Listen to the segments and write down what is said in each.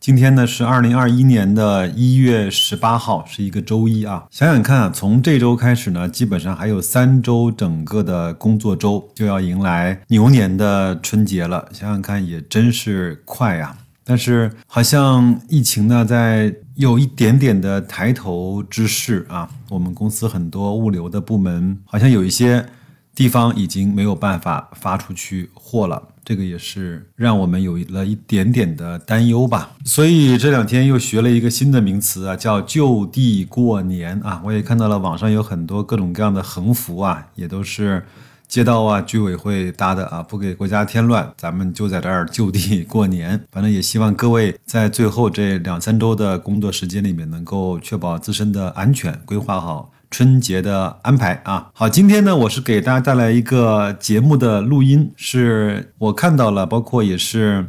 今天呢是二零二一年的一月十八号，是一个周一啊。想想看啊，从这周开始呢，基本上还有三周，整个的工作周就要迎来牛年的春节了。想想看，也真是快呀。但是好像疫情呢，在有一点点的抬头之势啊。我们公司很多物流的部门，好像有一些地方已经没有办法发出去货了。这个也是让我们有了一点点的担忧吧，所以这两天又学了一个新的名词啊，叫就地过年啊。我也看到了网上有很多各种各样的横幅啊，也都是街道啊、居委会搭的啊，不给国家添乱，咱们就在这儿就地过年。反正也希望各位在最后这两三周的工作时间里面，能够确保自身的安全，规划好。春节的安排啊，好，今天呢，我是给大家带来一个节目的录音，是我看到了，包括也是，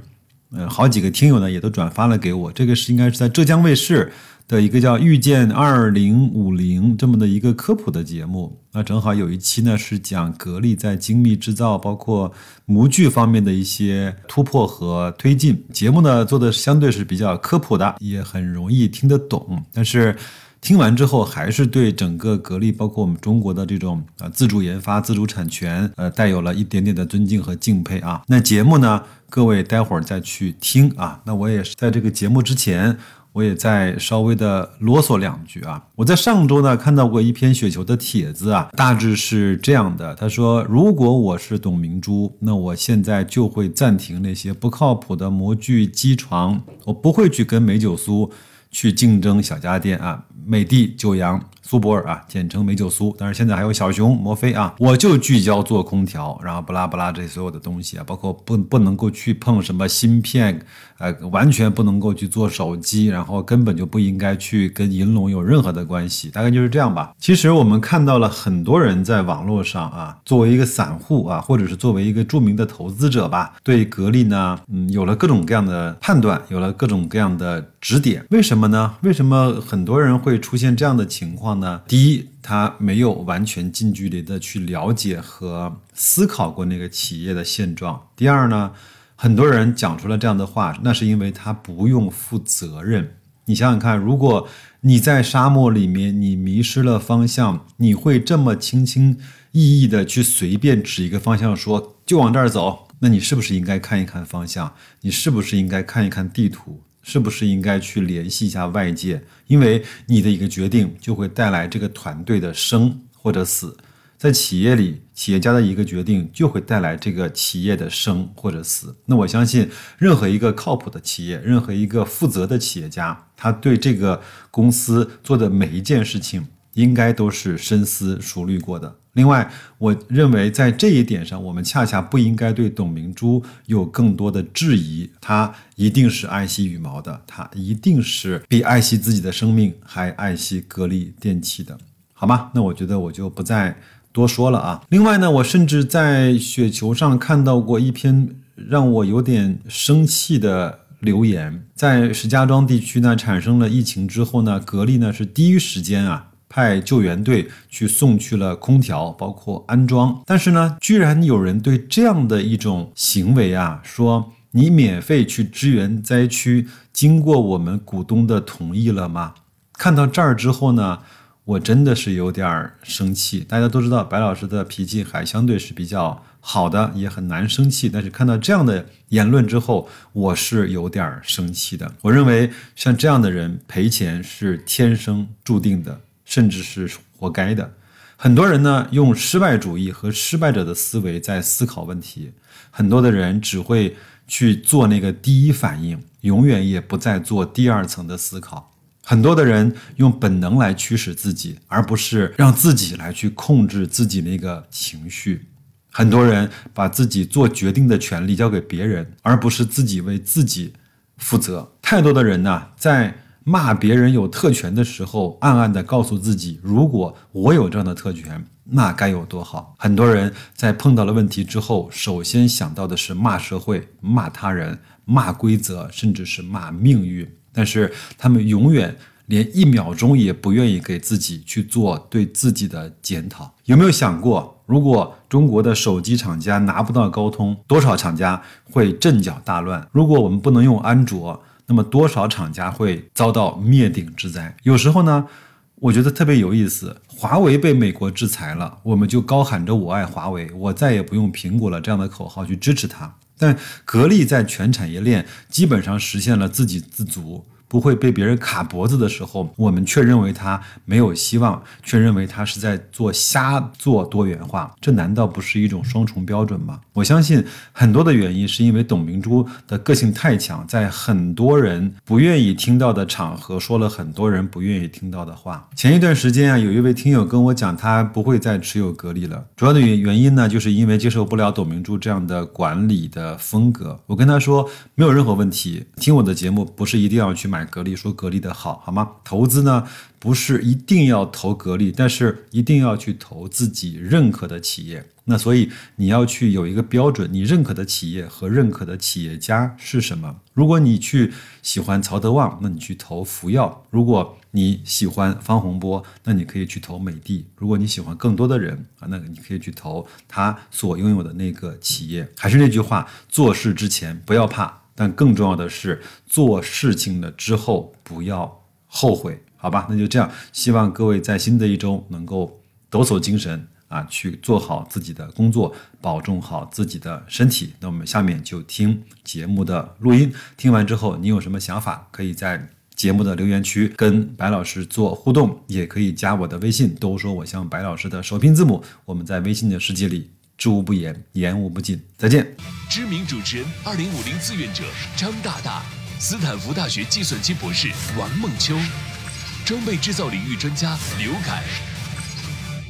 呃，好几个听友呢也都转发了给我，这个是应该是在浙江卫视的一个叫《遇见二零五零》这么的一个科普的节目，那正好有一期呢是讲格力在精密制造，包括模具方面的一些突破和推进，节目呢做的相对是比较科普的，也很容易听得懂，但是。听完之后，还是对整个格力，包括我们中国的这种呃自主研发、自主产权，呃，带有了一点点的尊敬和敬佩啊。那节目呢，各位待会儿再去听啊。那我也是在这个节目之前，我也再稍微的啰嗦两句啊。我在上周呢看到过一篇雪球的帖子啊，大致是这样的：他说，如果我是董明珠，那我现在就会暂停那些不靠谱的模具机床，我不会去跟美九苏去竞争小家电啊。美的、九阳、苏泊尔啊，简称美九苏。但是现在还有小熊、摩飞啊，我就聚焦做空调，然后不拉不拉这所有的东西啊，包括不不能够去碰什么芯片，呃，完全不能够去做手机，然后根本就不应该去跟银龙有任何的关系，大概就是这样吧。其实我们看到了很多人在网络上啊，作为一个散户啊，或者是作为一个著名的投资者吧，对格力呢，嗯，有了各种各样的判断，有了各种各样的指点。为什么呢？为什么很多人会？出现这样的情况呢？那第一，他没有完全近距离的去了解和思考过那个企业的现状。第二呢，很多人讲出了这样的话，那是因为他不用负责任。你想想看，如果你在沙漠里面，你迷失了方向，你会这么轻轻易易的去随便指一个方向说就往这儿走？那你是不是应该看一看方向？你是不是应该看一看地图？是不是应该去联系一下外界？因为你的一个决定就会带来这个团队的生或者死。在企业里，企业家的一个决定就会带来这个企业的生或者死。那我相信，任何一个靠谱的企业，任何一个负责的企业家，他对这个公司做的每一件事情，应该都是深思熟虑过的。另外，我认为在这一点上，我们恰恰不应该对董明珠有更多的质疑。她一定是爱惜羽毛的，她一定是比爱惜自己的生命还爱惜格力电器的，好吗？那我觉得我就不再多说了啊。另外呢，我甚至在雪球上看到过一篇让我有点生气的留言，在石家庄地区呢产生了疫情之后呢，格力呢是第一时间啊。派救援队去送去了空调，包括安装。但是呢，居然有人对这样的一种行为啊，说你免费去支援灾区，经过我们股东的同意了吗？看到这儿之后呢，我真的是有点生气。大家都知道，白老师的脾气还相对是比较好的，也很难生气。但是看到这样的言论之后，我是有点生气的。我认为像这样的人赔钱是天生注定的。甚至是活该的。很多人呢，用失败主义和失败者的思维在思考问题。很多的人只会去做那个第一反应，永远也不再做第二层的思考。很多的人用本能来驱使自己，而不是让自己来去控制自己那个情绪。很多人把自己做决定的权利交给别人，而不是自己为自己负责。太多的人呢，在骂别人有特权的时候，暗暗的告诉自己，如果我有这样的特权，那该有多好。很多人在碰到了问题之后，首先想到的是骂社会、骂他人、骂规则，甚至是骂命运，但是他们永远。连一秒钟也不愿意给自己去做对自己的检讨，有没有想过，如果中国的手机厂家拿不到高通，多少厂家会阵脚大乱？如果我们不能用安卓，那么多少厂家会遭到灭顶之灾？有时候呢，我觉得特别有意思，华为被美国制裁了，我们就高喊着我爱华为，我再也不用苹果了这样的口号去支持它。但格力在全产业链基本上实现了自给自足。不会被别人卡脖子的时候，我们却认为他没有希望，却认为他是在做瞎做多元化，这难道不是一种双重标准吗？我相信很多的原因是因为董明珠的个性太强，在很多人不愿意听到的场合说了很多人不愿意听到的话。前一段时间啊，有一位听友跟我讲，他不会再持有格力了，主要的原原因呢，就是因为接受不了董明珠这样的管理的风格。我跟他说没有任何问题，听我的节目不是一定要去买。格力说格力的好，好吗？投资呢，不是一定要投格力，但是一定要去投自己认可的企业。那所以你要去有一个标准，你认可的企业和认可的企业家是什么？如果你去喜欢曹德旺，那你去投福耀；如果你喜欢方洪波，那你可以去投美的；如果你喜欢更多的人啊，那你可以去投他所拥有的那个企业。还是那句话，做事之前不要怕。但更重要的是，做事情了之后不要后悔，好吧？那就这样，希望各位在新的一周能够抖擞精神啊，去做好自己的工作，保重好自己的身体。那我们下面就听节目的录音，听完之后你有什么想法，可以在节目的留言区跟白老师做互动，也可以加我的微信，都说我像白老师的首拼字母，我们在微信的世界里。知无不言，言无不尽。再见。知名主持人、二零五零志愿者张大大，斯坦福大学计算机博士王梦秋，装备制造领域专家刘凯，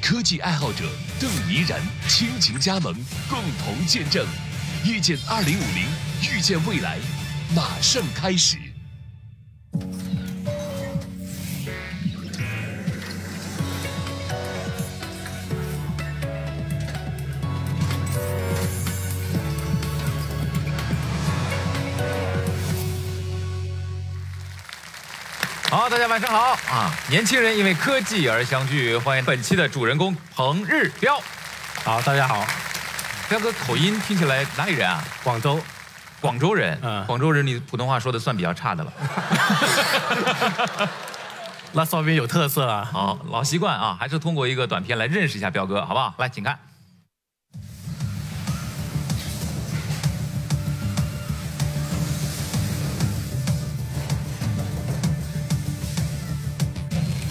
科技爱好者邓怡然倾情加盟，共同见证，遇见二零五零，遇见未来，马上开始。好，大家晚上好啊！年轻人因为科技而相聚，欢迎本期的主人公彭日彪。好，大家好。彪哥口音听起来哪里人啊？广州，广州人。嗯，广州人，你普通话说的算比较差的了。那说明有特色啊。好，老习惯啊，还是通过一个短片来认识一下彪哥，好不好？来，请看。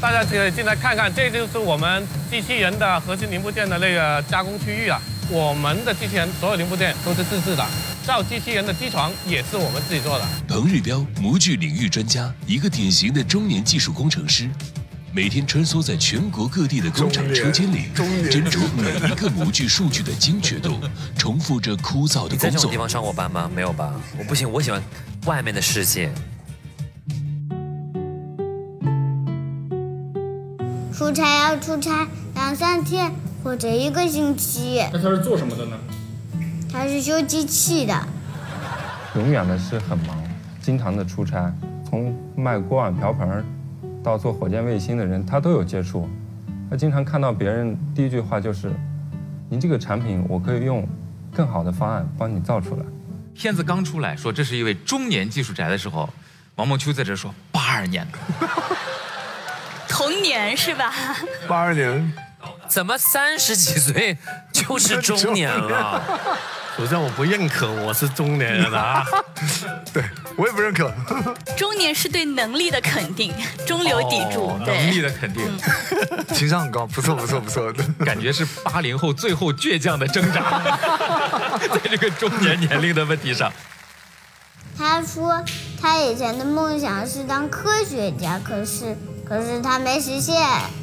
大家可以进来看看，这就是我们机器人的核心零部件的那个加工区域啊。我们的机器人所有零部件都是自制的，造机器人的机床也是我们自己做的。彭日彪，模具领域专家，一个典型的中年技术工程师，每天穿梭在全国各地的工厂车间里，斟酌每一个模具数据的精确度，重复着枯燥的工作。在这种地方上过班吗？没有吧？我不行，我喜欢外面的世界。出差要出差两三天或者一个星期。那他是做什么的呢？他是修机器的。永远的是很忙，经常的出差，从卖锅碗瓢盆到做火箭卫星的人，他都有接触。他经常看到别人第一句话就是：“您这个产品，我可以用更好的方案帮你造出来。”片子刚出来说这是一位中年技术宅的时候，王梦秋在这说八二年的。童年是吧？八二年，怎么三十几岁就是中年了？首先我不认可我是中年人啊，对我也不认可。中年是对能力的肯定，中流砥柱，能力的肯定，情商很高，不错不错不错，感觉是八零后最后倔强的挣扎，在这个中年年龄的问题上。他说他以前的梦想是当科学家，可是。可是他没实现。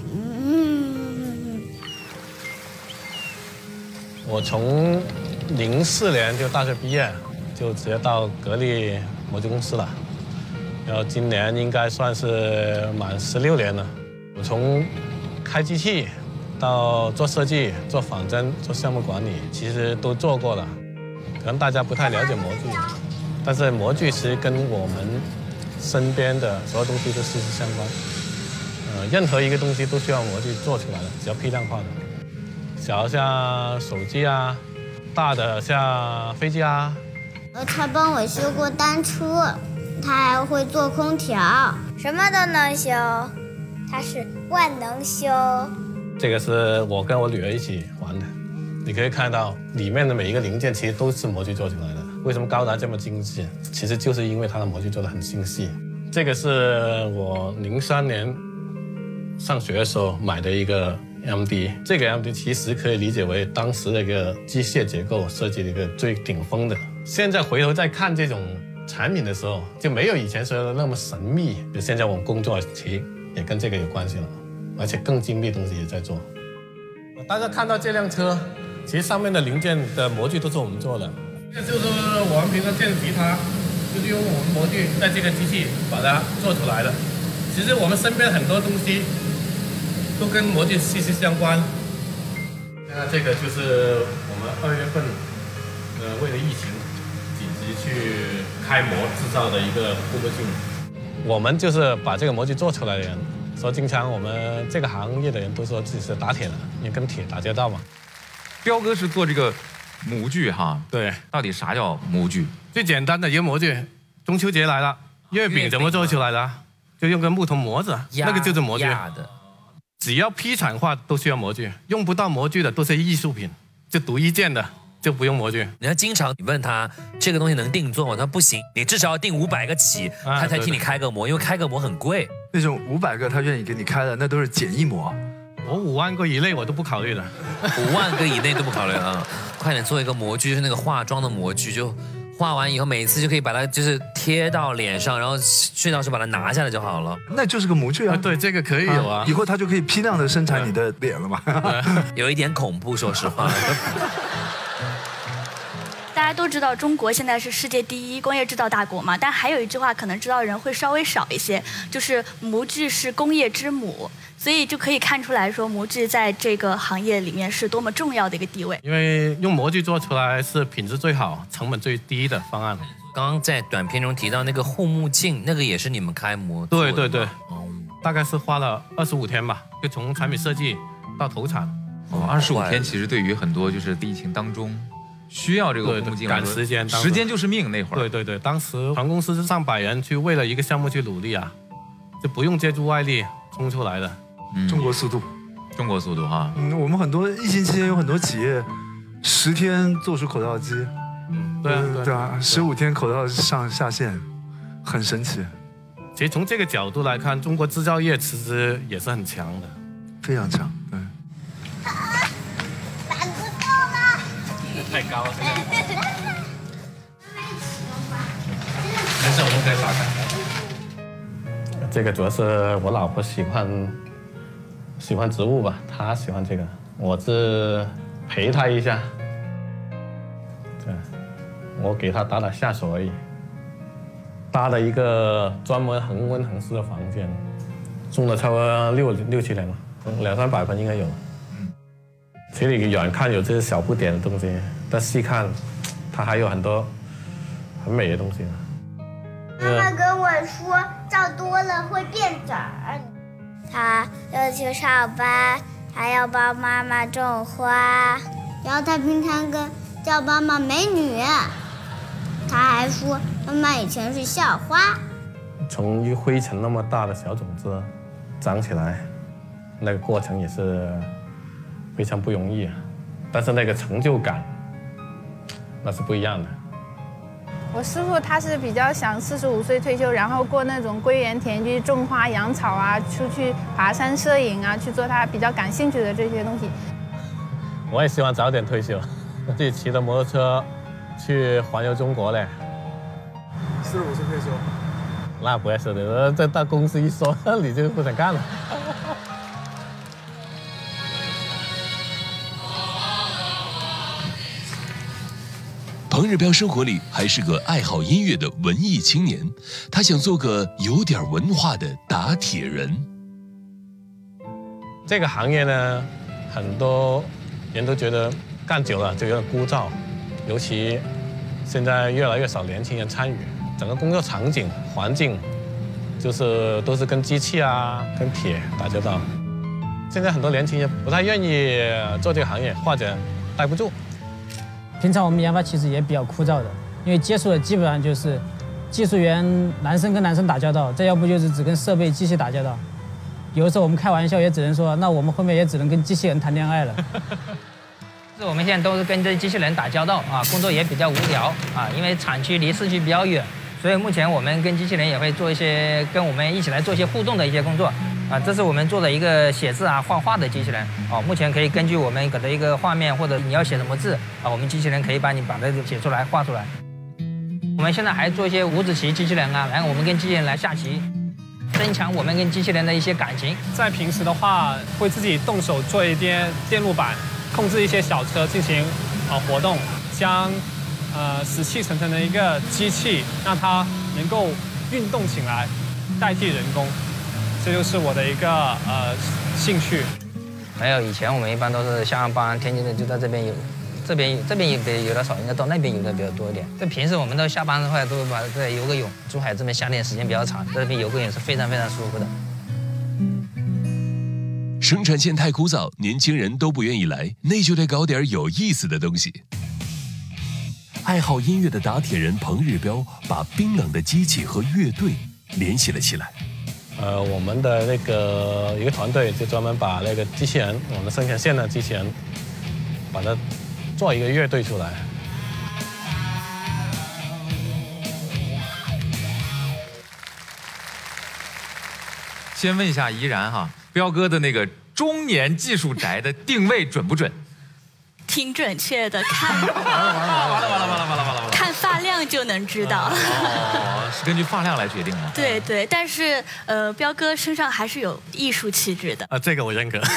嗯我从零四年就大学毕业，就直接到格力模具公司了。然后今年应该算是满十六年了。我从开机器到做设计、做仿真、做项目管理，其实都做过了。可能大家不太了解模具，但是模具其实跟我们身边的所有东西都息息相关。呃，任何一个东西都需要模具做出来的，只要批量化的。小的像手机啊，大的像飞机啊。呃，他帮我修过单车，他还会做空调，什么都能修，他是万能修。这个是我跟我女儿一起玩的，你可以看到里面的每一个零件其实都是模具做出来的。为什么高达这么精致？其实就是因为它的模具做的很精细。这个是我零三年上学的时候买的一个 MD，这个 MD 其实可以理解为当时的一个机械结构设计的一个最顶峰的。现在回头再看这种产品的时候，就没有以前说的那么神秘。就现在我们工作其实也跟这个有关系了，而且更精密的东西也在做。大家看到这辆车，其实上面的零件的模具都是我们做的。这就是我们平常见的吉他，就是用我们模具在这个机器把它做出来的。其实我们身边很多东西都跟模具息息相关。那这个就是我们二月份，呃，为了疫情紧急去开模制造的一个护目镜。我们就是把这个模具做出来的人，说经常我们这个行业的人都说自己是打铁的，因为跟铁打交道嘛。彪哥是做这个模具哈，对，到底啥叫模具？最简单的一个模具，中秋节来了，月饼怎么做出来的？就用个木头模子，那个就是模具。的，只要批产化都需要模具，用不到模具的都是艺术品，就独一件的就不用模具。你要经常你问他这个东西能定做吗？他说不行，你至少要定五百个起，啊他才替你开个模，因为开个模很贵。那种五百个他愿意给你开的，那都是简易模。我五万个以内我都不考虑的。五万个以内都不考虑啊！快点做一个模具，就是那个化妆的模具，就画完以后每次就可以把它就是贴到脸上，然后睡觉时把它拿下来就好了。那就是个模具啊。对，这个可以有啊。以后它就可以批量的生产你的脸了嘛。有一点恐怖，说实话。大家都知道中国现在是世界第一工业制造大国嘛，但还有一句话可能知道的人会稍微少一些，就是模具是工业之母，所以就可以看出来说模具在这个行业里面是多么重要的一个地位。因为用模具做出来是品质最好、成本最低的方案。刚刚在短片中提到那个护目镜，那个也是你们开模对对对，大概是花了二十五天吧，就从产品设计到投产。哦，二十五天其实对于很多就是疫情当中需要这个护目镜赶时间，时时间就是命那会儿。对对对，当时全公司是上百人去为了一个项目去努力啊，就不用借助外力冲出来的。嗯中国速度，中国速度哈。嗯，我们很多疫情期间有很多企业十天做出口罩机，对啊嗯对啊，十五天口罩上下线，很神奇，其实从这个角度来看，中国制造业其实也是很强的。非常强。对，太高了，没事，我们可以打开。这个主要是我老婆喜欢喜欢植物吧，她喜欢这个，我是陪她一下。对，我给她打打下手而已。搭了一个专门恒温恒湿的房间，种了差不多六六七年了，两三百盆应该有。其实你远看有这些小不点的东西，但细看，它还有很多很美的东西。妈妈跟我说，照多了会变窄。他要去上班，还要帮妈妈种花，然后他平常跟叫妈妈美女，他还说妈妈以前是校花。从一灰尘那么大的小种子长起来，那个过程也是非常不容易。但是那个成就感，那是不一样的。我师傅他是比较想四十五岁退休，然后过那种归园田，居种花养草啊，出去爬山摄影啊，去做他比较感兴趣的这些东西。我也希望早点退休，自己骑着摩托车去环游中国嘞。四十五岁退休，那不要说的，这到公司一说，你就不想干了。日标生活里还是个爱好音乐的文艺青年，他想做个有点文化的打铁人。这个行业呢，很多人都觉得干久了就有点枯燥，尤其现在越来越少年轻人参与，整个工作场景环境就是都是跟机器啊、跟铁打交道。现在很多年轻人不太愿意做这个行业，或者待不住。平常我们研发其实也比较枯燥的，因为接触的基本上就是技术员男生跟男生打交道，再要不就是只跟设备机器打交道。有的时候我们开玩笑也只能说，那我们后面也只能跟机器人谈恋爱了。是我们现在都是跟这机器人打交道啊，工作也比较无聊啊，因为厂区离市区比较远，所以目前我们跟机器人也会做一些跟我们一起来做一些互动的一些工作。啊，这是我们做的一个写字啊、画画的机器人哦。目前可以根据我们给的一个画面，或者你要写什么字啊，我们机器人可以帮你把这个写出来、画出来。我们现在还做一些五子棋机器人啊，然后我们跟机器人来下棋，增强我们跟机器人的一些感情。在平时的话，会自己动手做一些电路板，控制一些小车进行啊活动，将呃死气沉沉的一个机器，让它能够运动起来，代替人工。这就是我的一个呃兴趣。没有，以前我们一般都是下班，天津的就在这边游，这边这边游的有的少，应该到那边游的比较多一点。这平时我们都下班的话，都把这游个泳。珠海这边夏天时间比较长，在这边游个泳是非常非常舒服的。生产线太枯燥，年轻人都不愿意来，那就得搞点有意思的东西。爱好音乐的打铁人彭日彪，把冰冷的机器和乐队联系了起来。呃，我们的那个一个团队就专门把那个机器人，我们生产线的机器人，把它做一个乐队出来。先问一下怡然哈，彪哥的那个中年技术宅的定位准不准？挺准确的，看完了完了完了完了完了完了完了完了，量就能知道。哦，是根据发量来决定的。对对，但是呃，彪哥身上还是有艺术气质的。啊，这个我认可。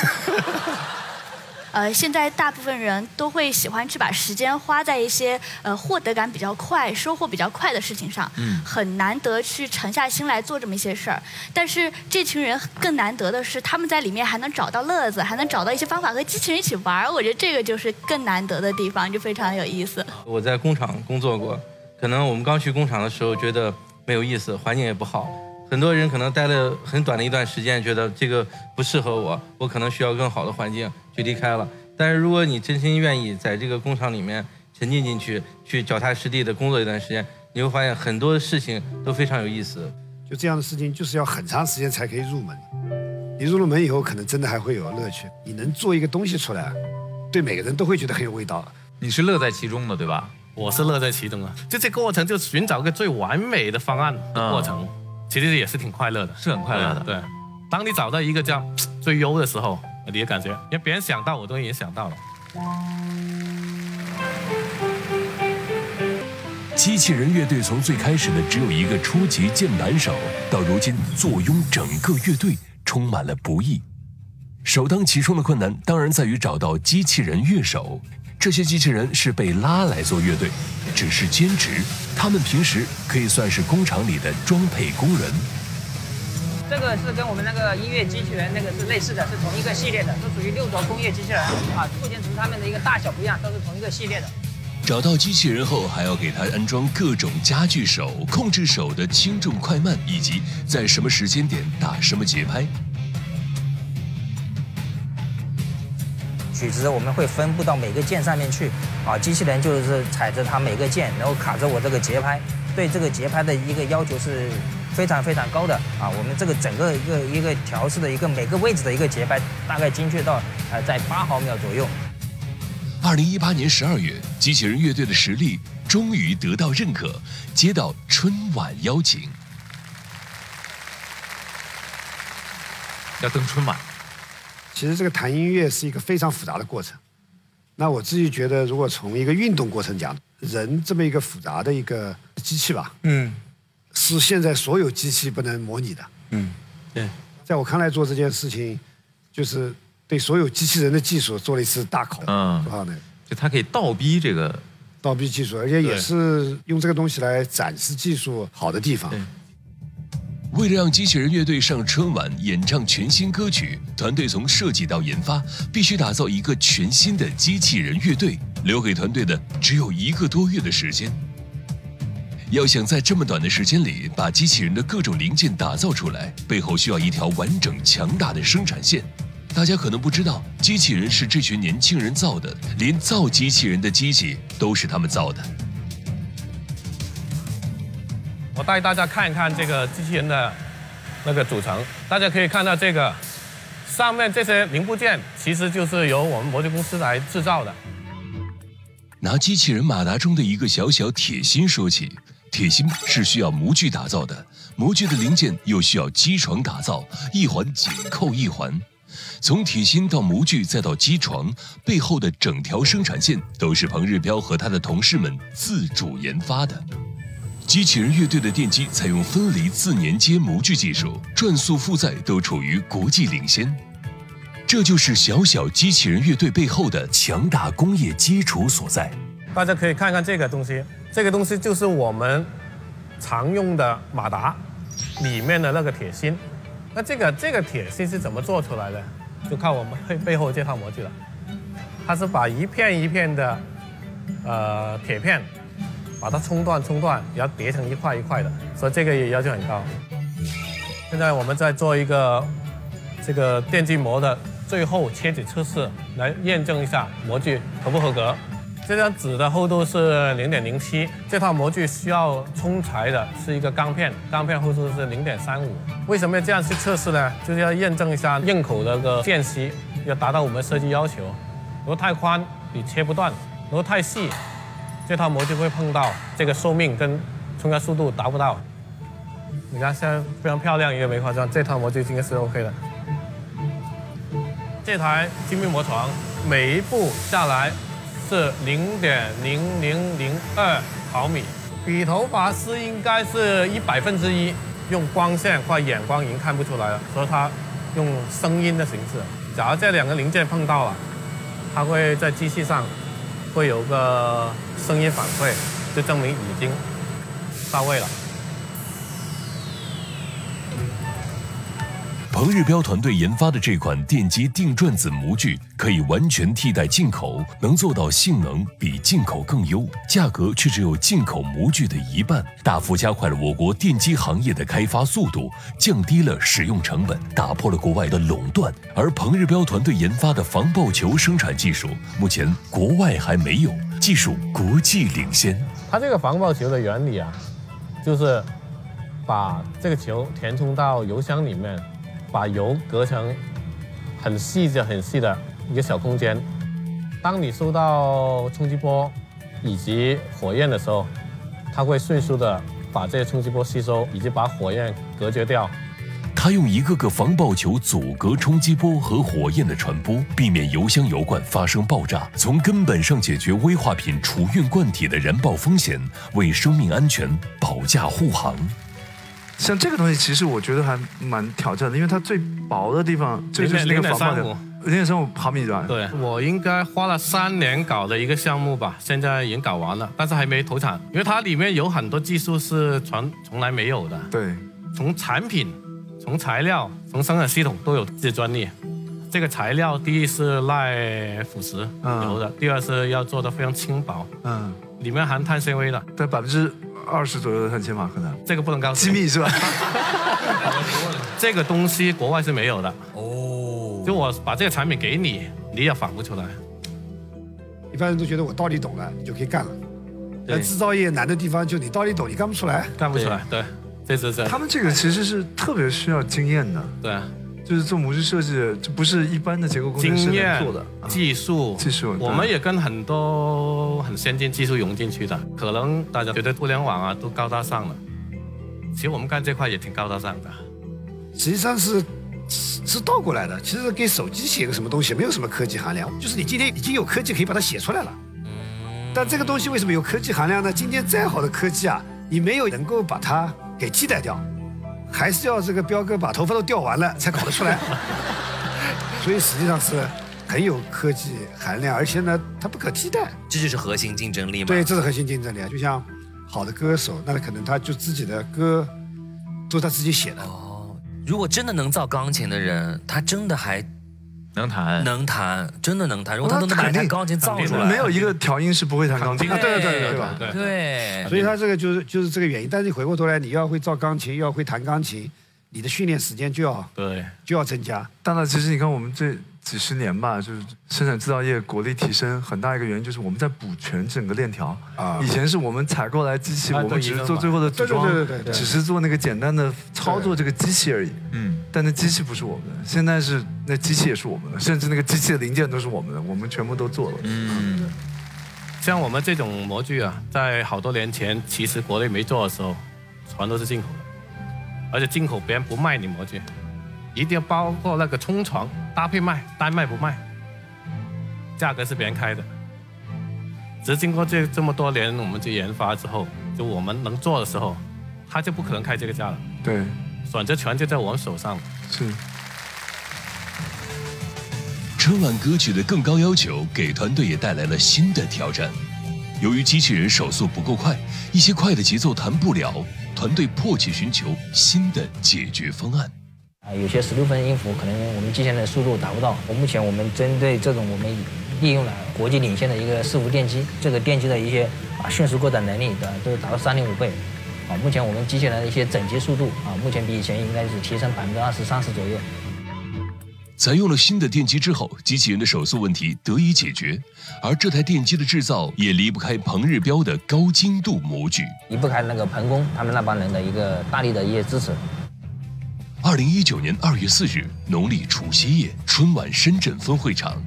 呃，现在大部分人都会喜欢去把时间花在一些呃获得感比较快、收获比较快的事情上，嗯，很难得去沉下心来做这么一些事儿。但是这群人更难得的是，他们在里面还能找到乐子，还能找到一些方法和机器人一起玩儿。我觉得这个就是更难得的地方，就非常有意思。我在工厂工作过，可能我们刚去工厂的时候觉得没有意思，环境也不好。很多人可能待了很短的一段时间，觉得这个不适合我，我可能需要更好的环境，就离开了。但是如果你真心愿意在这个工厂里面沉浸进去，去脚踏实地的工作一段时间，你会发现很多事情都非常有意思。就这样的事情，就是要很长时间才可以入门。你入了门以后，可能真的还会有乐趣。你能做一个东西出来，对每个人都会觉得很有味道。你是乐在其中的，对吧？我是乐在其中啊，就这过程就寻找个最完美的方案的过程。其实也是挺快乐的，是很快乐的。对，当你找到一个叫最优的时候，你的感觉，因为别人想到，我都已经想到了。机器人乐队从最开始的只有一个初级键盘手，到如今坐拥整个乐队，充满了不易。首当其冲的困难当然在于找到机器人乐手。这些机器人是被拉来做乐队，只是兼职。他们平时可以算是工厂里的装配工人。这个是跟我们那个音乐机器人那个是类似的，是同一个系列的，都属于六轴工业机器人啊。目前只是它们的一个大小不一样，都是同一个系列的。找到机器人后，还要给它安装各种家具手、控制手的轻重快慢，以及在什么时间点打什么节拍。曲子我们会分布到每个键上面去，啊，机器人就是踩着它每个键，然后卡着我这个节拍，对这个节拍的一个要求是非常非常高的啊。我们这个整个一个一个调试的一个每个位置的一个节拍，大概精确到呃在八毫秒左右。二零一八年十二月，机器人乐队的实力终于得到认可，接到春晚邀请，要登春晚。其实这个谈音乐是一个非常复杂的过程。那我自己觉得，如果从一个运动过程讲，人这么一个复杂的一个机器吧，嗯，是现在所有机器不能模拟的。嗯，对。在我看来，做这件事情，就是对所有机器人的技术做了一次大考。嗯，多少呢？就它可以倒逼这个倒逼技术，而且也是用这个东西来展示技术好的地方。为了让机器人乐队上春晚演唱全新歌曲，团队从设计到研发必须打造一个全新的机器人乐队，留给团队的只有一个多月的时间。要想在这么短的时间里把机器人的各种零件打造出来，背后需要一条完整强大的生产线。大家可能不知道，机器人是这群年轻人造的，连造机器人的机器都是他们造的。我带大家看一看这个机器人的那个组成，大家可以看到这个上面这些零部件，其实就是由我们模具公司来制造的。拿机器人马达中的一个小小铁心说起，铁心是需要模具打造的，模具的零件又需要机床打造，一环紧扣一环。从铁心到模具再到机床，背后的整条生产线都是彭日彪和他的同事们自主研发的。机器人乐队的电机采用分离自粘接模具技术，转速负载都处于国际领先。这就是小小机器人乐队背后的强大工业基础所在。大家可以看看这个东西，这个东西就是我们常用的马达里面的那个铁芯。那这个这个铁芯是怎么做出来的？就靠我们背背后这套模具了。它是把一片一片的呃铁片，把它冲断冲断，然后叠成一块一块的，所以这个也要求很高。现在我们在做一个这个电机膜的最后切纸测试，来验证一下模具合不合格。这张纸的厚度是零点零七，这套模具需要冲裁的是一个钢片，钢片厚度是零点三五。为什么要这样去测试呢？就是要验证一下刃口的个间隙，要达到我们设计要求。如果太宽，你切不断；如果太细，这套模具会碰到，这个寿命跟冲压速度达不到。你看现在非常漂亮一个煤化砖，这套模具应该是 OK 的。这台精密磨床每一步下来是零点零零零二毫米，比头发丝应该是一百分之一。用光线或眼光已经看不出来了，所以它用声音的形式。假如这两个零件碰到了，它会在机器上会有个声音反馈，就证明已经到位了。彭日标团队研发的这款电机定转子模具，可以完全替代进口，能做到性能比进口更优，价格却只有进口模具的一半，大幅加快了我国电机行业的开发速度，降低了使用成本，打破了国外的垄断。而彭日标团队研发的防爆球生产技术，目前国外还没有，技术国际领先。它这个防爆球的原理啊，就是把这个球填充到油箱里面。把油隔成很细的、很细的一个小空间。当你受到冲击波以及火焰的时候，它会迅速的把这些冲击波吸收，以及把火焰隔绝掉。它用一个个防爆球阻隔冲击波和火焰的传播，避免油箱油罐发生爆炸，从根本上解决危化品储运罐体的燃爆风险，为生命安全保驾护航。像这个东西，其实我觉得还蛮挑战的，因为它最薄的地方，这就是那个防爆的零点三五毫米吧？对，我应该花了三年搞的一个项目吧，现在已经搞完了，但是还没投产，因为它里面有很多技术是从从来没有的。对，从产品、从材料、从生产系统都有自己专利。这个材料，第一是耐腐蚀油的，第二是要做的非常轻薄，嗯，里面含碳纤维的，对百分之。二十左右的碳纤维可能，这个不能告诉机密是吧？这个东西国外是没有的哦。就我把这个产品给你，你也仿不出来。一般人都觉得我道理懂了，你就可以干了。那制造业难的地方就你道理懂，你干不出来，干不出来。对，这是这。他们这个其实是特别需要经验的。对。就是做模具设计，这不是一般的结构工程师做的。技术，技术，我们也跟很多很先进技术融进去的。可能大家觉得互联网啊都高大上了，其实我们干这块也挺高大上的。实际上是是倒过来的。其实给手机写个什么东西，没有什么科技含量，就是你今天已经有科技可以把它写出来了。但这个东西为什么有科技含量呢？今天再好的科技啊，你没有能够把它给替代掉。还是要这个彪哥把头发都掉完了才搞得出来，所以实际上是很有科技含量，而且呢，它不可替代。这就是核心竞争力嘛？对，这是核心竞争力啊！就像好的歌手，那可能他就自己的歌都是他自己写的。哦，如果真的能造钢琴的人，他真的还能弹，能弹，真的能弹。如果他都能把一台钢琴造出来，没有一个调音是不会弹钢琴的。对对对对吧？对。所以他这个就是就是这个原因。但是你回过头来，你要会造钢琴，要会弹钢琴，你的训练时间就要对就要增加。但是，其实你看我们这。几十年吧，就是生产制造业国力提升很大一个原因，就是我们在补全整个链条。啊，以前是我们采购来机器，我们只是做最后的组装，对对对只是做那个简单的操作这个机器而已。嗯，但那机器不是我们的，现在是那机器也是我们的，甚至那个机器的零件都是我们的，我们全部都做了。嗯，像我们这种模具啊，在好多年前其实国内没做的时候，全都是进口的，而且进口别人不卖你模具。一定要包括那个冲床搭配卖，单卖不卖，价格是别人开的。只是经过这这么多年，我们去研发之后，就我们能做的时候，他就不可能开这个价了。对，选择权就在我们手上。是。春晚歌曲的更高要求，给团队也带来了新的挑战。由于机器人手速不够快，一些快的节奏弹不了，团队迫切寻求新的解决方案。有些十六分音符可能我们机器人的速度达不到。我目前我们针对这种，我们利用了国际领先的一个伺服电机，这个电机的一些啊迅速扩展能力的都达到三点五倍。啊，目前我们机器人的一些整机速度啊，目前比以前应该是提升百分之二十三十左右。采用了新的电机之后，机器人的手速问题得以解决，而这台电机的制造也离不开彭日标的高精度模具，离不开那个彭工他们那帮人的一个大力的一些支持。二零一九年二月四日，农历除夕夜，春晚深圳分会场，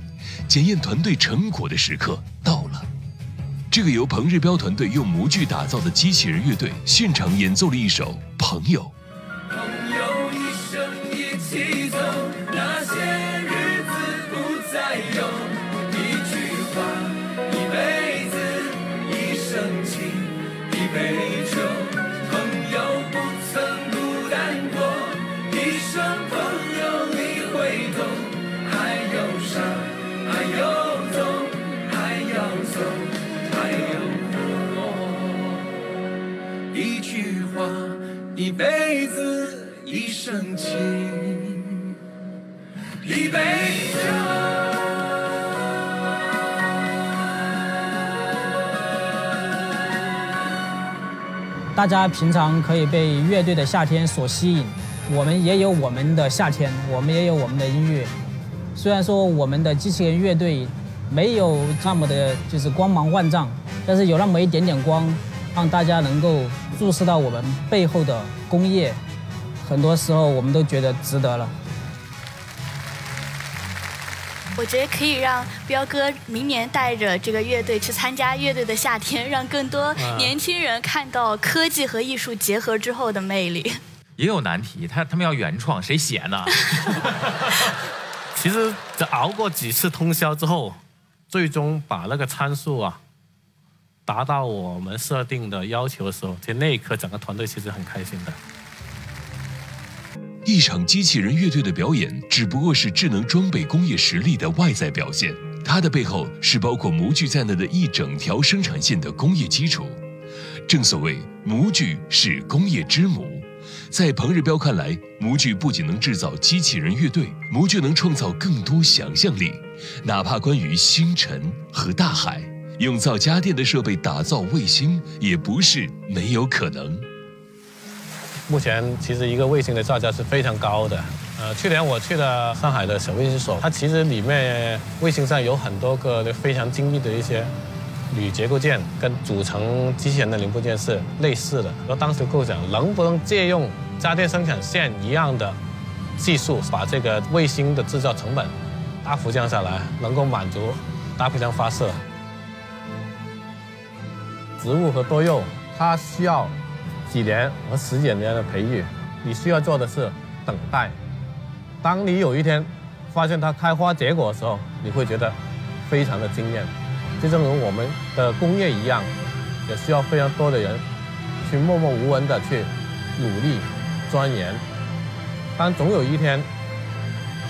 检验团队成果的时刻到了。这个由彭日彪团队用模具打造的机器人乐队，现场演奏了一首《朋友》。朋友一生一起走一生情，一杯酒。大家平常可以被乐队的夏天所吸引，我们也有我们的夏天，我们也有我们的音乐。虽然说我们的机器人乐队没有那么的，就是光芒万丈，但是有那么一点点光。让大家能够注视到我们背后的工业，很多时候我们都觉得值得了。我觉得可以让彪哥明年带着这个乐队去参加乐队的夏天，让更多年轻人看到科技和艺术结合之后的魅力。也有难题，他他们要原创，谁写呢？其实这熬过几次通宵之后，最终把那个参数啊。达到我们设定的要求的时候，其实那一刻整个团队其实很开心的。一场机器人乐队的表演只不过是智能装备工业实力的外在表现，它的背后是包括模具在内的一整条生产线的工业基础。正所谓模具是工业之母，在彭日彪看来，模具不仅能制造机器人乐队，模具能创造更多想象力，哪怕关于星辰和大海。用造家电的设备打造卫星也不是没有可能。目前其实一个卫星的造价是非常高的。呃，去年我去了上海的小卫星所，它其实里面卫星上有很多个非常精密的一些铝结构件，跟组成机器人的零部件是类似的。我当时构想，能不能借用家电生产线一样的技术，把这个卫星的制造成本大幅降下来，能够满足大批量发射。植物和多肉，它需要几年和十几年的培育。你需要做的是等待。当你有一天发现它开花结果的时候，你会觉得非常的惊艳。就正如我们的工业一样，也需要非常多的人去默默无闻的去努力钻研。当总有一天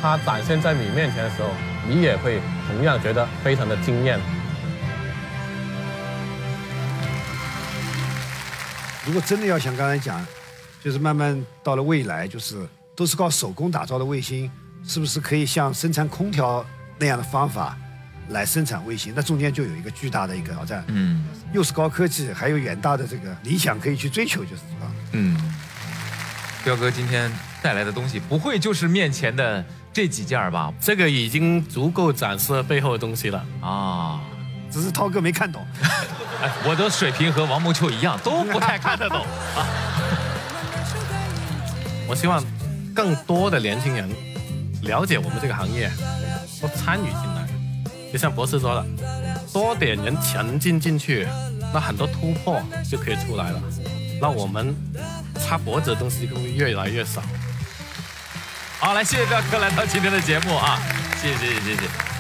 它展现在你面前的时候，你也会同样觉得非常的惊艳。如果真的要像刚才讲，就是慢慢到了未来，就是都是靠手工打造的卫星，是不是可以像生产空调那样的方法来生产卫星？那中间就有一个巨大的一个挑战。嗯，又是高科技，还有远大的这个理想可以去追求，就是啊。嗯，彪哥今天带来的东西，不会就是面前的这几件吧？这个已经足够展示背后的东西了啊。只是涛哥没看懂，哎，我的水平和王梦秋一样，都 不太看得懂啊。我希望更多的年轻人了解我们这个行业，都参与进来。就像博士说的，多点人沉浸进去，那很多突破就可以出来了。那我们擦脖子的东西就会越来越少。好，来，谢谢彪哥来到今天的节目啊，谢谢，谢谢，谢谢。